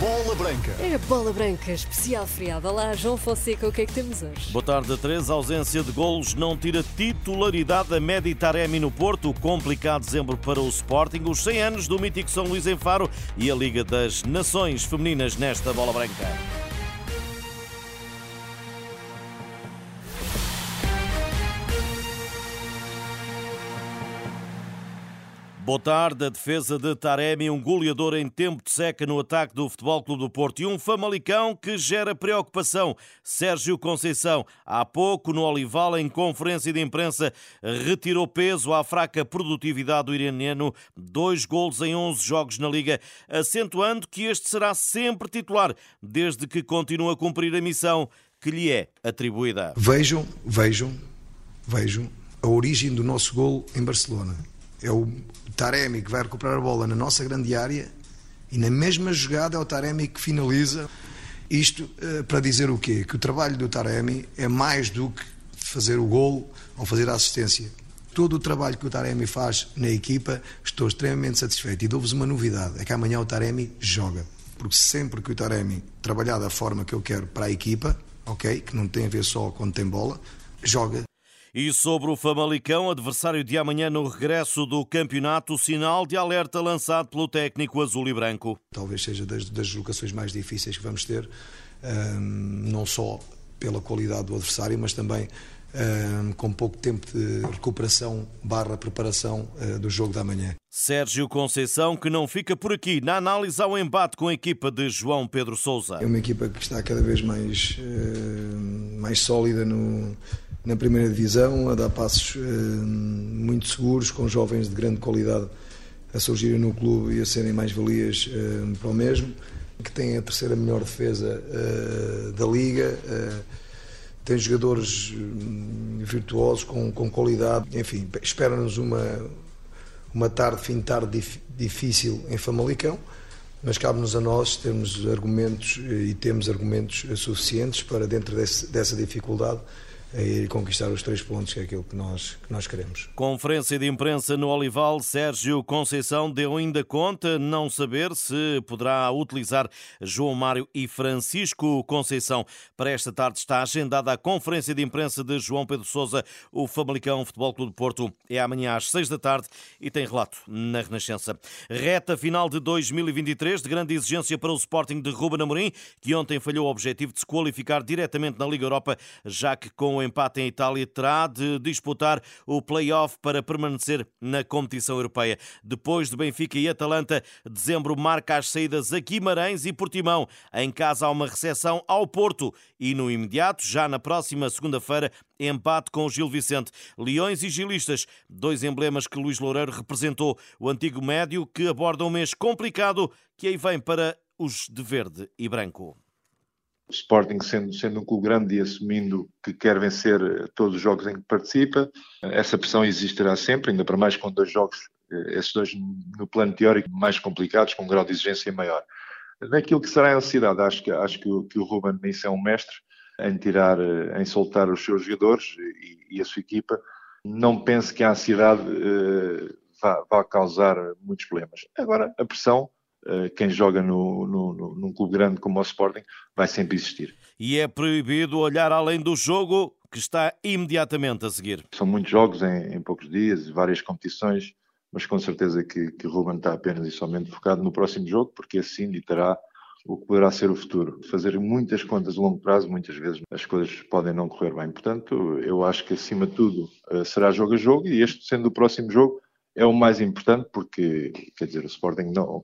Bola Branca. É Bola Branca, especial feriado. Olá, João Fonseca, o que é que temos hoje? Boa tarde a três. A ausência de golos não tira titularidade a Medi Taremi no Porto. Complicado dezembro para o Sporting. Os 100 anos do mítico São Luís em Faro e a Liga das Nações Femininas nesta Bola Branca. Boa tarde. A defesa de Taremi, um goleador em tempo de seca no ataque do Futebol Clube do Porto e um famalicão que gera preocupação. Sérgio Conceição, há pouco no Olival, em conferência de imprensa, retirou peso à fraca produtividade do iraniano, dois golos em 11 jogos na Liga, acentuando que este será sempre titular, desde que continue a cumprir a missão que lhe é atribuída. Vejam, vejam, vejam a origem do nosso gol em Barcelona. É o Taremi que vai recuperar a bola na nossa grande área e na mesma jogada é o Taremi que finaliza. Isto uh, para dizer o quê? Que o trabalho do Taremi é mais do que fazer o golo ou fazer a assistência. Todo o trabalho que o Taremi faz na equipa, estou extremamente satisfeito. E dou-vos uma novidade: é que amanhã o Taremi joga. Porque sempre que o Taremi trabalhar da forma que eu quero para a equipa, ok? Que não tem a ver só quando tem bola, joga e sobre o Famalicão, adversário de amanhã no regresso do campeonato, sinal de alerta lançado pelo técnico azul e branco. Talvez seja das, das deslocações mais difíceis que vamos ter, um, não só pela qualidade do adversário, mas também um, com pouco tempo de recuperação barra preparação uh, do jogo da manhã. Sérgio Conceição, que não fica por aqui na análise ao embate com a equipa de João Pedro Sousa. É uma equipa que está cada vez mais, uh, mais sólida no na primeira divisão, a dar passos uh, muito seguros, com jovens de grande qualidade a surgirem no clube e a serem mais valias uh, para o mesmo, que tem a terceira melhor defesa uh, da liga, tem jogadores virtuosos com, com qualidade, enfim, espera-nos uma, uma tarde, fim de tarde difícil em Famalicão, mas cabe-nos a nós termos argumentos e temos argumentos suficientes para, dentro desse, dessa dificuldade, a ir conquistar os três pontos, que é aquilo que nós, que nós queremos. Conferência de imprensa no Olival, Sérgio Conceição deu ainda conta não saber se poderá utilizar João Mário e Francisco Conceição. Para esta tarde está agendada a conferência de imprensa de João Pedro Sousa. O Famalicão Futebol Clube de Porto é amanhã às seis da tarde e tem relato na Renascença. Reta final de 2023 de grande exigência para o Sporting de Ruben Amorim, que ontem falhou o objetivo de se qualificar diretamente na Liga Europa, já que com o empate em Itália, terá de disputar o play-off para permanecer na competição europeia. Depois de Benfica e Atalanta, dezembro marca as saídas a Guimarães e Portimão. Em casa há uma recepção ao Porto e no imediato, já na próxima segunda-feira, empate com o Gil Vicente. Leões e Gilistas, dois emblemas que Luís Loureiro representou. O antigo médio que aborda um mês complicado que aí vem para os de verde e branco o Sporting sendo, sendo um clube grande e assumindo que quer vencer eh, todos os jogos em que participa, essa pressão existirá sempre, ainda para mais com dois jogos, eh, esses dois no plano teórico mais complicados, com um grau de exigência maior. Naquilo que será a ansiedade, acho que, acho que, o, que o Ruben nisso é um mestre em tirar, eh, em soltar os seus jogadores e, e a sua equipa. Não penso que a ansiedade vá, vá causar muitos problemas. Agora, a pressão quem joga no, no, no, num clube grande como o Sporting vai sempre existir. E é proibido olhar além do jogo que está imediatamente a seguir. São muitos jogos em, em poucos dias, várias competições, mas com certeza que, que o Ruben está apenas e somente focado no próximo jogo, porque assim terá o que poderá ser o futuro. Fazer muitas contas a longo prazo, muitas vezes as coisas podem não correr bem. Portanto, eu acho que acima de tudo eh, será jogo a jogo e este sendo o próximo jogo é o mais importante porque, quer dizer, o Sporting não,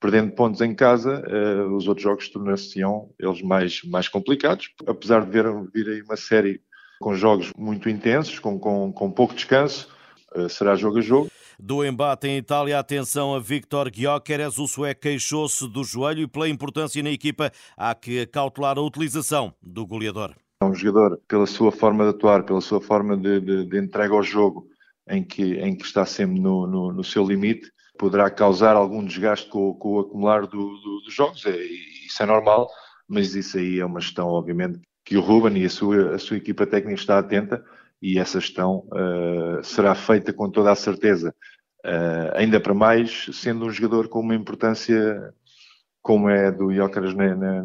perdendo pontos em casa, uh, os outros jogos tornar-se-ão eles mais, mais complicados, apesar de vir, vir aí uma série com jogos muito intensos, com, com, com pouco descanso, uh, será jogo a jogo. Do embate em Itália, atenção a Victor Gyökeres, o sueco queixou-se do joelho e pela importância na equipa há que cautelar a utilização do goleador. É um jogador, pela sua forma de atuar, pela sua forma de, de, de entrega ao jogo, em que, em que está sempre no, no, no seu limite, poderá causar algum desgaste com, com o acumular do, do, dos jogos. É, isso é normal, mas isso aí é uma gestão, obviamente, que o Ruben e a sua, a sua equipa técnica está atenta e essa gestão uh, será feita com toda a certeza. Uh, ainda para mais, sendo um jogador com uma importância como é do Jóqueras na, na,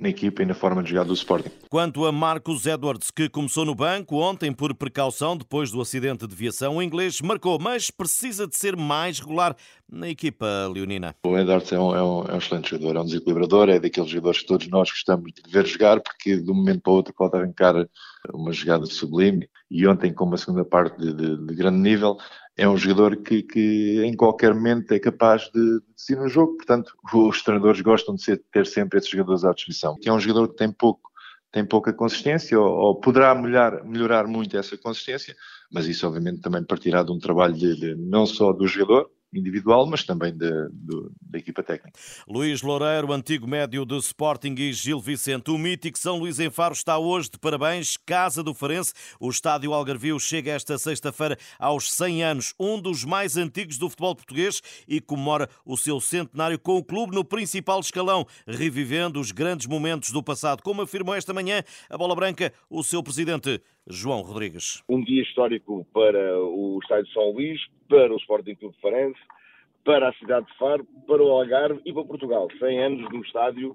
na equipa e na forma de jogar do Sporting. Quanto a Marcos Edwards, que começou no banco ontem por precaução depois do acidente de viação, o inglês marcou, mas precisa de ser mais regular na equipa leonina. O Edwards é um, é um, é um excelente jogador, é um desequilibrador, é daqueles jogadores que todos nós gostamos de ver jogar, porque de um momento para o outro pode arrancar uma jogada sublime e ontem com uma segunda parte de, de, de grande nível é um jogador que, que, em qualquer momento é capaz de decidir um jogo, portanto os treinadores gostam de ser, ter sempre esses jogadores à disposição. É um jogador que tem pouco tem pouca consistência ou, ou poderá melhorar, melhorar muito essa consistência, mas isso obviamente também partirá de um trabalho de, de, não só do jogador, individual, mas também da, da equipa técnica. Luís Loureiro, antigo médio de Sporting e Gil Vicente. O mítico São Luís em Faro está hoje de parabéns, Casa do Farense. O estádio Algarvio chega esta sexta-feira aos 100 anos, um dos mais antigos do futebol português e comemora o seu centenário com o clube no principal escalão, revivendo os grandes momentos do passado, como afirmou esta manhã a Bola Branca o seu presidente João Rodrigues. Um dia histórico para o estádio de São Luís, para o Sporting Clube de Farense, para a cidade de Faro, para o Algarve e para Portugal. 100 anos no estádio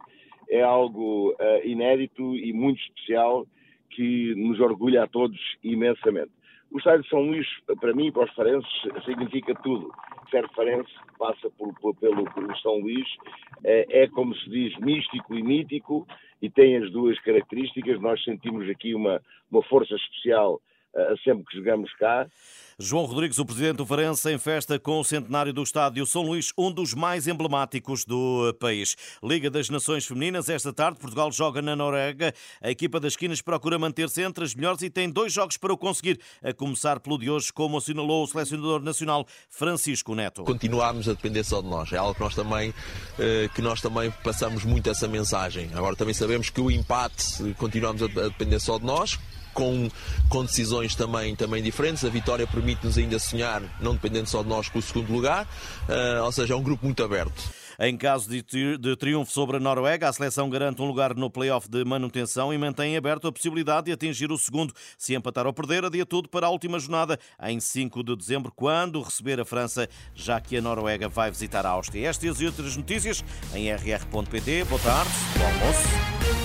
é algo uh, inédito e muito especial que nos orgulha a todos imensamente. O estádio de São Luís, para mim e para os farenses, significa tudo. Ser farense passa por, por, pelo, São Luís, é, é, como se diz, místico e mítico, e tem as duas características. Nós sentimos aqui uma, uma força especial sempre que jogamos cá. João Rodrigues, o presidente do Farense, em festa com o centenário do estádio São Luís, um dos mais emblemáticos do país. Liga das Nações Femininas, esta tarde, Portugal joga na Noruega. A equipa das esquinas procura manter-se entre as melhores e tem dois jogos para o conseguir, a começar pelo de hoje, como assinalou o selecionador nacional Francisco Neto. Continuamos a depender só de nós. É algo que nós também, eh, que nós também passamos muito essa mensagem. Agora também sabemos que o empate continuamos a depender só de nós com, com decisões também, também diferentes. A vitória permite-nos ainda sonhar, não dependendo só de nós, com o segundo lugar. Uh, ou seja, é um grupo muito aberto. Em caso de, de triunfo sobre a Noruega, a seleção garante um lugar no play-off de manutenção e mantém aberto a possibilidade de atingir o segundo se empatar ou perder, adia tudo para a última jornada, em 5 de dezembro, quando receber a França, já que a Noruega vai visitar a Áustria. Estas e outras notícias em rr.pt. Boa tarde, bom almoço.